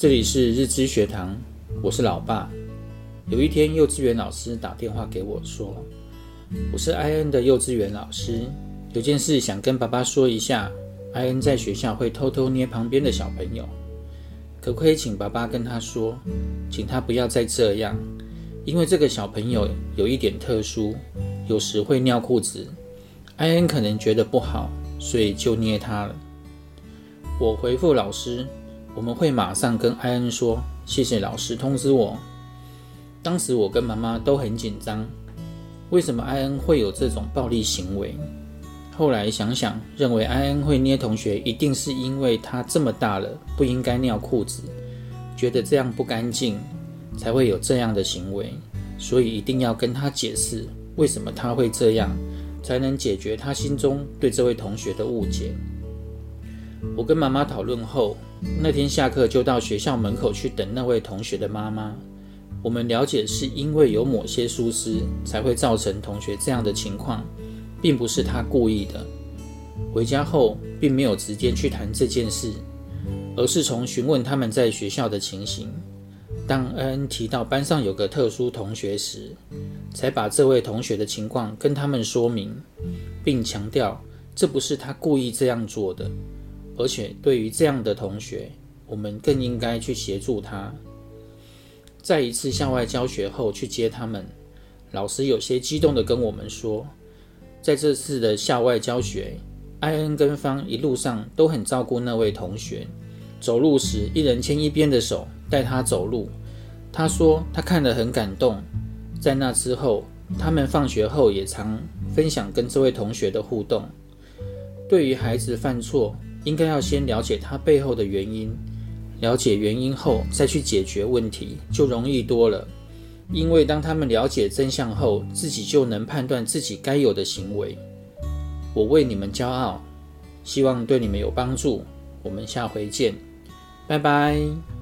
这里是日知学堂，我是老爸。有一天，幼稚园老师打电话给我说：“我是艾恩的幼稚园老师，有件事想跟爸爸说一下。艾恩在学校会偷偷捏旁边的小朋友，可不可以请爸爸跟他说，请他不要再这样，因为这个小朋友有一点特殊，有时会尿裤子。艾恩可能觉得不好，所以就捏他了。”我回复老师。我们会马上跟艾恩说，谢谢老师通知我。当时我跟妈妈都很紧张，为什么艾恩会有这种暴力行为？后来想想，认为艾恩会捏同学，一定是因为他这么大了，不应该尿裤子，觉得这样不干净，才会有这样的行为。所以一定要跟他解释，为什么他会这样，才能解决他心中对这位同学的误解。我跟妈妈讨论后，那天下课就到学校门口去等那位同学的妈妈。我们了解是因为有某些疏失才会造成同学这样的情况，并不是他故意的。回家后并没有直接去谈这件事，而是从询问他们在学校的情形。当恩恩提到班上有个特殊同学时，才把这位同学的情况跟他们说明，并强调这不是他故意这样做的。而且对于这样的同学，我们更应该去协助他。在一次校外教学后去接他们，老师有些激动地跟我们说，在这次的校外教学，艾恩跟方一路上都很照顾那位同学，走路时一人牵一边的手带他走路。他说他看得很感动。在那之后，他们放学后也常分享跟这位同学的互动。对于孩子犯错，应该要先了解他背后的原因，了解原因后再去解决问题，就容易多了。因为当他们了解真相后，自己就能判断自己该有的行为。我为你们骄傲，希望对你们有帮助。我们下回见，拜拜。